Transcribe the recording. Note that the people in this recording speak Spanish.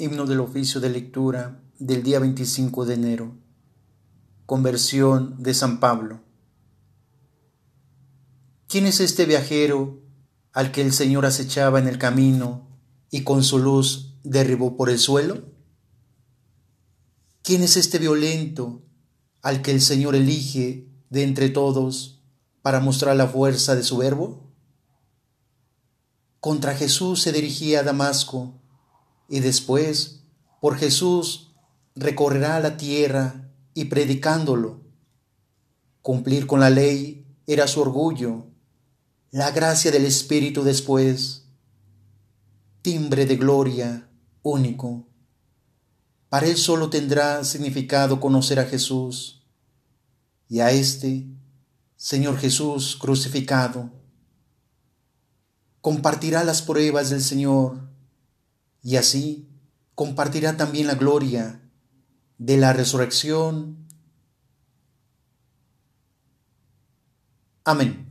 Himno del oficio de lectura del día 25 de enero. Conversión de San Pablo. ¿Quién es este viajero al que el Señor acechaba en el camino y con su luz derribó por el suelo? ¿Quién es este violento al que el Señor elige de entre todos para mostrar la fuerza de su verbo? Contra Jesús se dirigía a Damasco y después por Jesús recorrerá la tierra y predicándolo. Cumplir con la ley era su orgullo, la gracia del Espíritu después, timbre de gloria único. Para él solo tendrá significado conocer a Jesús y a este Señor Jesús crucificado. Compartirá las pruebas del Señor y así compartirá también la gloria de la resurrección. Amén.